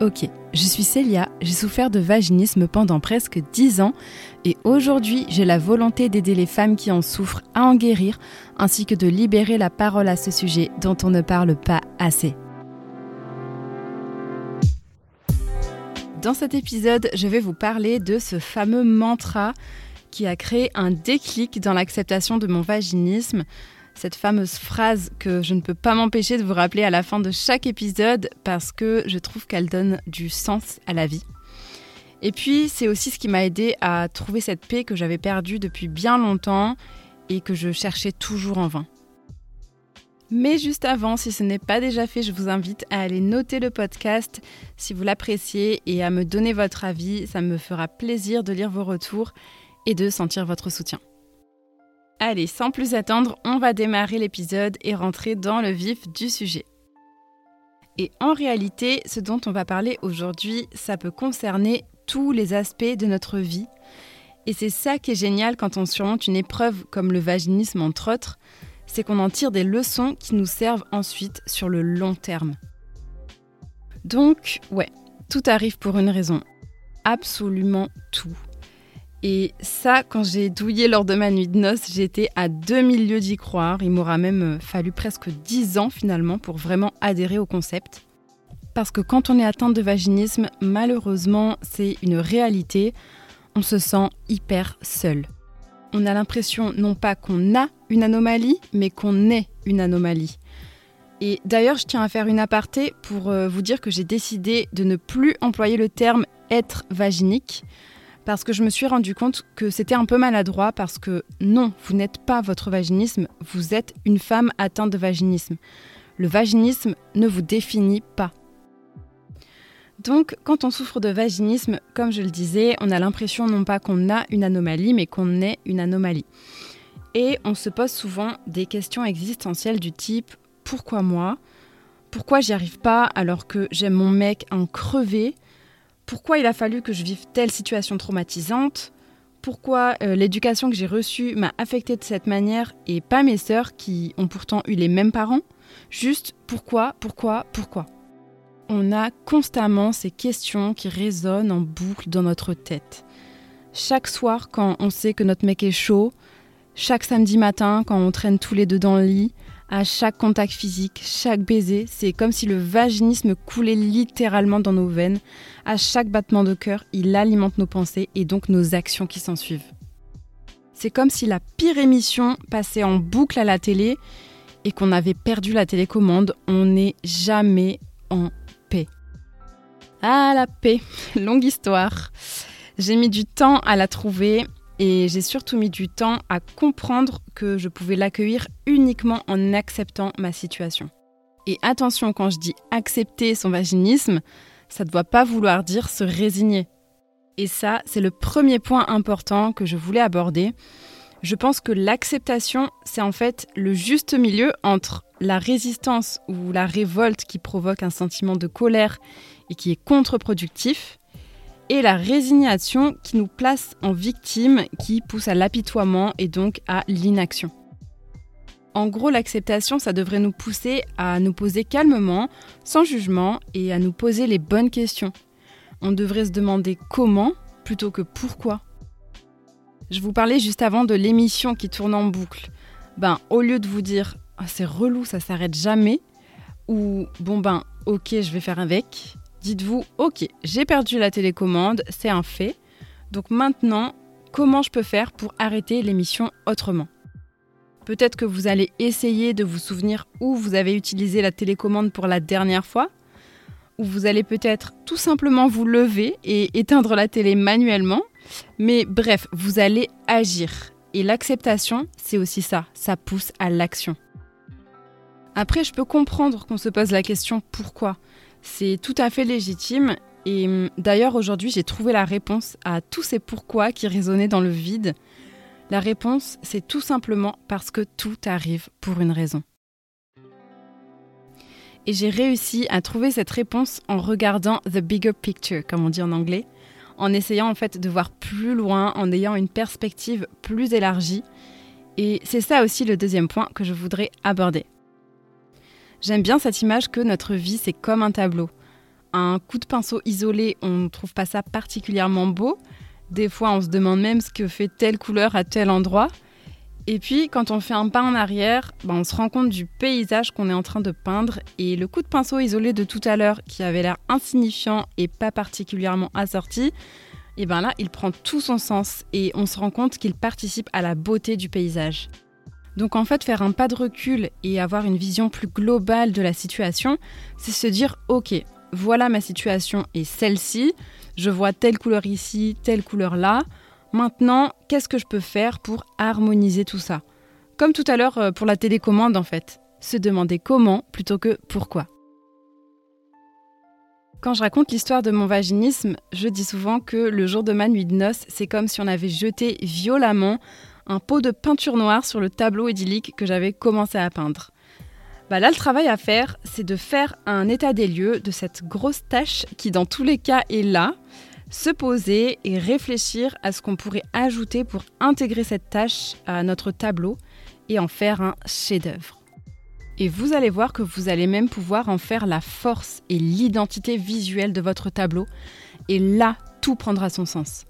Ok, je suis Célia, j'ai souffert de vaginisme pendant presque 10 ans et aujourd'hui j'ai la volonté d'aider les femmes qui en souffrent à en guérir ainsi que de libérer la parole à ce sujet dont on ne parle pas assez. Dans cet épisode, je vais vous parler de ce fameux mantra qui a créé un déclic dans l'acceptation de mon vaginisme, cette fameuse phrase que je ne peux pas m'empêcher de vous rappeler à la fin de chaque épisode parce que je trouve qu'elle donne du sens à la vie. Et puis, c'est aussi ce qui m'a aidé à trouver cette paix que j'avais perdue depuis bien longtemps et que je cherchais toujours en vain. Mais juste avant, si ce n'est pas déjà fait, je vous invite à aller noter le podcast si vous l'appréciez et à me donner votre avis. Ça me fera plaisir de lire vos retours et de sentir votre soutien. Allez, sans plus attendre, on va démarrer l'épisode et rentrer dans le vif du sujet. Et en réalité, ce dont on va parler aujourd'hui, ça peut concerner tous les aspects de notre vie. Et c'est ça qui est génial quand on surmonte une épreuve comme le vaginisme entre autres, c'est qu'on en tire des leçons qui nous servent ensuite sur le long terme. Donc, ouais, tout arrive pour une raison. Absolument tout. Et ça, quand j'ai douillé lors de ma nuit de noces, j'étais à deux milieux d'y croire. Il m'aura même euh, fallu presque dix ans finalement pour vraiment adhérer au concept. Parce que quand on est atteint de vaginisme, malheureusement, c'est une réalité. On se sent hyper seul. On a l'impression non pas qu'on a une anomalie, mais qu'on est une anomalie. Et d'ailleurs, je tiens à faire une aparté pour euh, vous dire que j'ai décidé de ne plus employer le terme être vaginique parce que je me suis rendu compte que c'était un peu maladroit parce que non, vous n'êtes pas votre vaginisme, vous êtes une femme atteinte de vaginisme. Le vaginisme ne vous définit pas. Donc, quand on souffre de vaginisme, comme je le disais, on a l'impression non pas qu'on a une anomalie, mais qu'on est une anomalie. Et on se pose souvent des questions existentielles du type pourquoi moi? Pourquoi j'y arrive pas alors que j'aime mon mec en crever pourquoi il a fallu que je vive telle situation traumatisante, pourquoi euh, l'éducation que j'ai reçue m'a affectée de cette manière et pas mes sœurs qui ont pourtant eu les mêmes parents. Juste pourquoi, pourquoi, pourquoi? On a constamment ces questions qui résonnent en boucle dans notre tête. Chaque soir quand on sait que notre mec est chaud, chaque samedi matin quand on traîne tous les deux dans le lit, à chaque contact physique, chaque baiser, c'est comme si le vaginisme coulait littéralement dans nos veines. À chaque battement de cœur, il alimente nos pensées et donc nos actions qui s'en suivent. C'est comme si la pire émission passait en boucle à la télé et qu'on avait perdu la télécommande. On n'est jamais en paix. Ah, la paix, longue histoire. J'ai mis du temps à la trouver et j'ai surtout mis du temps à comprendre que je pouvais l'accueillir uniquement en acceptant ma situation. Et attention, quand je dis accepter son vaginisme, ça ne doit pas vouloir dire se résigner. Et ça, c'est le premier point important que je voulais aborder. Je pense que l'acceptation, c'est en fait le juste milieu entre la résistance ou la révolte qui provoque un sentiment de colère et qui est contre-productif, et la résignation qui nous place en victime, qui pousse à l'apitoiement et donc à l'inaction. En gros, l'acceptation, ça devrait nous pousser à nous poser calmement, sans jugement, et à nous poser les bonnes questions. On devrait se demander comment plutôt que pourquoi. Je vous parlais juste avant de l'émission qui tourne en boucle. Ben, au lieu de vous dire ah, c'est relou, ça s'arrête jamais, ou bon ben ok, je vais faire avec, Dites-vous, ok, j'ai perdu la télécommande, c'est un fait. Donc maintenant, comment je peux faire pour arrêter l'émission autrement? Peut-être que vous allez essayer de vous souvenir où vous avez utilisé la télécommande pour la dernière fois, ou vous allez peut-être tout simplement vous lever et éteindre la télé manuellement. Mais bref, vous allez agir. Et l'acceptation, c'est aussi ça, ça pousse à l'action. Après, je peux comprendre qu'on se pose la question pourquoi? C'est tout à fait légitime. Et hum, d'ailleurs, aujourd'hui, j'ai trouvé la réponse à tous ces pourquoi qui résonnaient dans le vide. La réponse, c'est tout simplement parce que tout arrive pour une raison. Et j'ai réussi à trouver cette réponse en regardant the bigger picture, comme on dit en anglais, en essayant en fait de voir plus loin, en ayant une perspective plus élargie. Et c'est ça aussi le deuxième point que je voudrais aborder. J'aime bien cette image que notre vie, c'est comme un tableau. un coup de pinceau isolé, on ne trouve pas ça particulièrement beau. Des fois, on se demande même ce que fait telle couleur à tel endroit. Et puis, quand on fait un pas en arrière, ben, on se rend compte du paysage qu'on est en train de peindre. Et le coup de pinceau isolé de tout à l'heure, qui avait l'air insignifiant et pas particulièrement assorti, et ben là, il prend tout son sens et on se rend compte qu'il participe à la beauté du paysage. Donc en fait, faire un pas de recul et avoir une vision plus globale de la situation, c'est se dire, ok, voilà ma situation et celle-ci, je vois telle couleur ici, telle couleur là. Maintenant, qu'est-ce que je peux faire pour harmoniser tout ça? Comme tout à l'heure euh, pour la télécommande en fait. Se demander comment plutôt que pourquoi. Quand je raconte l'histoire de mon vaginisme, je dis souvent que le jour de ma nuit de noces, c'est comme si on avait jeté violemment un pot de peinture noire sur le tableau idyllique que j'avais commencé à peindre. Bah là, le travail à faire, c'est de faire un état des lieux de cette grosse tâche qui, dans tous les cas, est là, se poser et réfléchir à ce qu'on pourrait ajouter pour intégrer cette tâche à notre tableau et en faire un chef-d'œuvre. Et vous allez voir que vous allez même pouvoir en faire la force et l'identité visuelle de votre tableau. Et là, tout prendra son sens.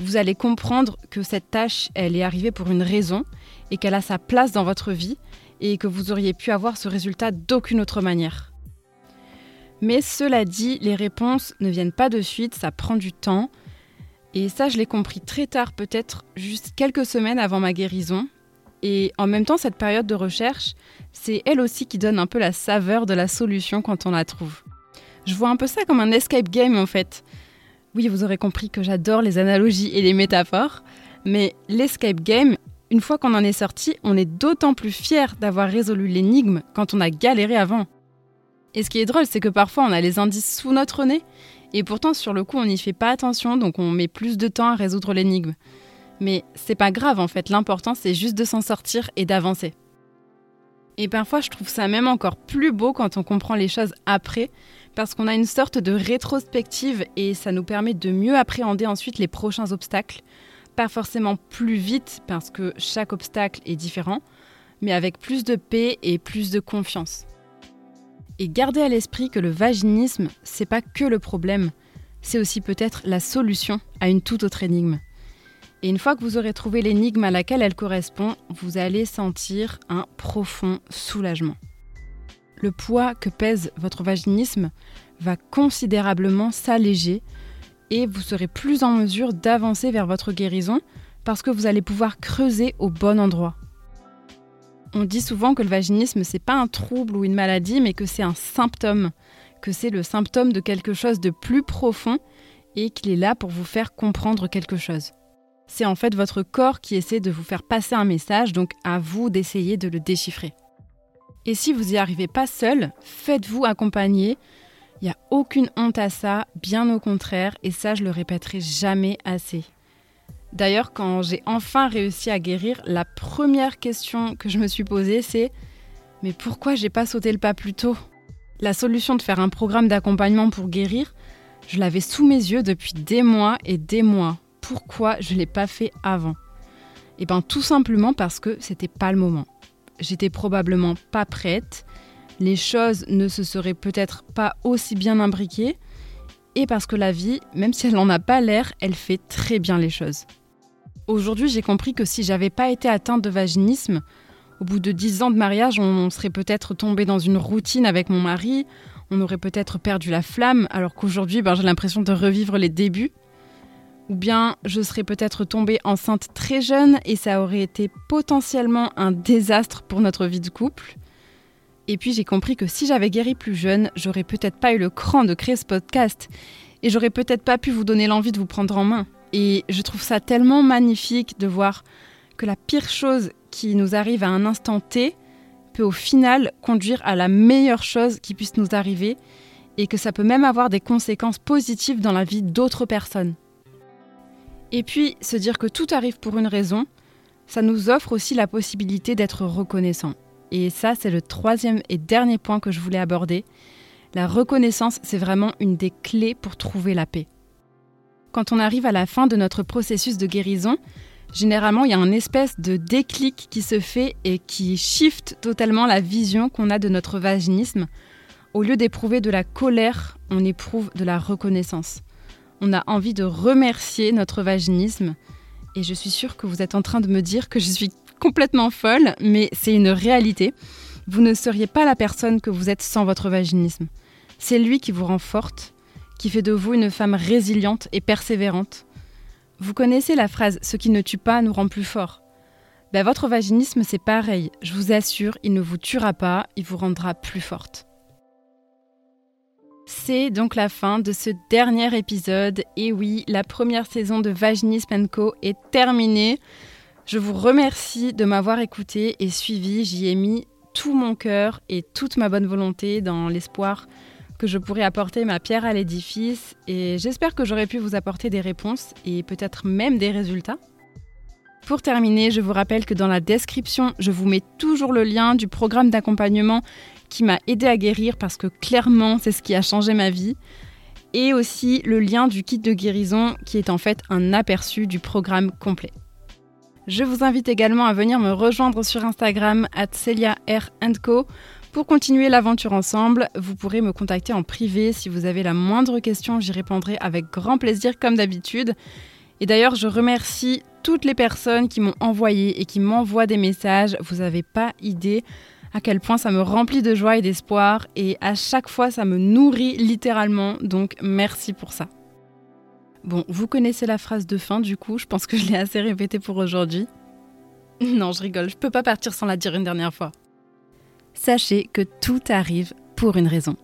Vous allez comprendre que cette tâche, elle est arrivée pour une raison et qu'elle a sa place dans votre vie et que vous auriez pu avoir ce résultat d'aucune autre manière. Mais cela dit, les réponses ne viennent pas de suite, ça prend du temps. Et ça, je l'ai compris très tard, peut-être juste quelques semaines avant ma guérison. Et en même temps, cette période de recherche, c'est elle aussi qui donne un peu la saveur de la solution quand on la trouve. Je vois un peu ça comme un escape game en fait. Oui, vous aurez compris que j'adore les analogies et les métaphores, mais l'escape game, une fois qu'on en est sorti, on est d'autant plus fier d'avoir résolu l'énigme quand on a galéré avant. Et ce qui est drôle, c'est que parfois on a les indices sous notre nez, et pourtant sur le coup on n'y fait pas attention, donc on met plus de temps à résoudre l'énigme. Mais c'est pas grave en fait, l'important c'est juste de s'en sortir et d'avancer. Et parfois je trouve ça même encore plus beau quand on comprend les choses après, parce qu'on a une sorte de rétrospective et ça nous permet de mieux appréhender ensuite les prochains obstacles. Pas forcément plus vite parce que chaque obstacle est différent, mais avec plus de paix et plus de confiance. Et gardez à l'esprit que le vaginisme, c'est pas que le problème, c'est aussi peut-être la solution à une toute autre énigme. Et une fois que vous aurez trouvé l'énigme à laquelle elle correspond, vous allez sentir un profond soulagement. Le poids que pèse votre vaginisme va considérablement s'alléger et vous serez plus en mesure d'avancer vers votre guérison parce que vous allez pouvoir creuser au bon endroit. On dit souvent que le vaginisme, c'est pas un trouble ou une maladie, mais que c'est un symptôme, que c'est le symptôme de quelque chose de plus profond et qu'il est là pour vous faire comprendre quelque chose. C'est en fait votre corps qui essaie de vous faire passer un message, donc à vous d'essayer de le déchiffrer. Et si vous n'y arrivez pas seul, faites-vous accompagner. Il n'y a aucune honte à ça, bien au contraire, et ça je le répéterai jamais assez. D'ailleurs, quand j'ai enfin réussi à guérir, la première question que je me suis posée, c'est Mais pourquoi j'ai pas sauté le pas plus tôt? La solution de faire un programme d'accompagnement pour guérir, je l'avais sous mes yeux depuis des mois et des mois. Pourquoi je l'ai pas fait avant Eh bien, tout simplement parce que c'était pas le moment. J'étais probablement pas prête. Les choses ne se seraient peut-être pas aussi bien imbriquées. Et parce que la vie, même si elle n'en a pas l'air, elle fait très bien les choses. Aujourd'hui, j'ai compris que si j'avais pas été atteinte de vaginisme, au bout de dix ans de mariage, on serait peut-être tombé dans une routine avec mon mari, on aurait peut-être perdu la flamme, alors qu'aujourd'hui, ben, j'ai l'impression de revivre les débuts. Ou bien je serais peut-être tombée enceinte très jeune et ça aurait été potentiellement un désastre pour notre vie de couple. Et puis j'ai compris que si j'avais guéri plus jeune, j'aurais peut-être pas eu le cran de créer ce podcast et j'aurais peut-être pas pu vous donner l'envie de vous prendre en main. Et je trouve ça tellement magnifique de voir que la pire chose qui nous arrive à un instant T peut au final conduire à la meilleure chose qui puisse nous arriver et que ça peut même avoir des conséquences positives dans la vie d'autres personnes. Et puis, se dire que tout arrive pour une raison, ça nous offre aussi la possibilité d'être reconnaissant. Et ça, c'est le troisième et dernier point que je voulais aborder. La reconnaissance, c'est vraiment une des clés pour trouver la paix. Quand on arrive à la fin de notre processus de guérison, généralement il y a un espèce de déclic qui se fait et qui shift totalement la vision qu'on a de notre vaginisme. Au lieu d'éprouver de la colère, on éprouve de la reconnaissance. On a envie de remercier notre vaginisme. Et je suis sûre que vous êtes en train de me dire que je suis complètement folle, mais c'est une réalité. Vous ne seriez pas la personne que vous êtes sans votre vaginisme. C'est lui qui vous rend forte, qui fait de vous une femme résiliente et persévérante. Vous connaissez la phrase Ce qui ne tue pas nous rend plus fort. Ben, votre vaginisme, c'est pareil. Je vous assure, il ne vous tuera pas, il vous rendra plus forte. C'est donc la fin de ce dernier épisode. Et oui, la première saison de Vaginisme Co est terminée. Je vous remercie de m'avoir écouté et suivi. J'y ai mis tout mon cœur et toute ma bonne volonté dans l'espoir que je pourrais apporter ma pierre à l'édifice et j'espère que j'aurai pu vous apporter des réponses et peut-être même des résultats. Pour terminer, je vous rappelle que dans la description, je vous mets toujours le lien du programme d'accompagnement qui m'a aidé à guérir parce que clairement, c'est ce qui a changé ma vie. Et aussi le lien du kit de guérison qui est en fait un aperçu du programme complet. Je vous invite également à venir me rejoindre sur Instagram at Co. Pour continuer l'aventure ensemble, vous pourrez me contacter en privé si vous avez la moindre question, j'y répondrai avec grand plaisir comme d'habitude. Et d'ailleurs, je remercie toutes les personnes qui m'ont envoyé et qui m'envoient des messages. Vous n'avez pas idée à quel point ça me remplit de joie et d'espoir et à chaque fois ça me nourrit littéralement, donc merci pour ça. Bon, vous connaissez la phrase de fin du coup, je pense que je l'ai assez répétée pour aujourd'hui. Non, je rigole, je peux pas partir sans la dire une dernière fois. Sachez que tout arrive pour une raison.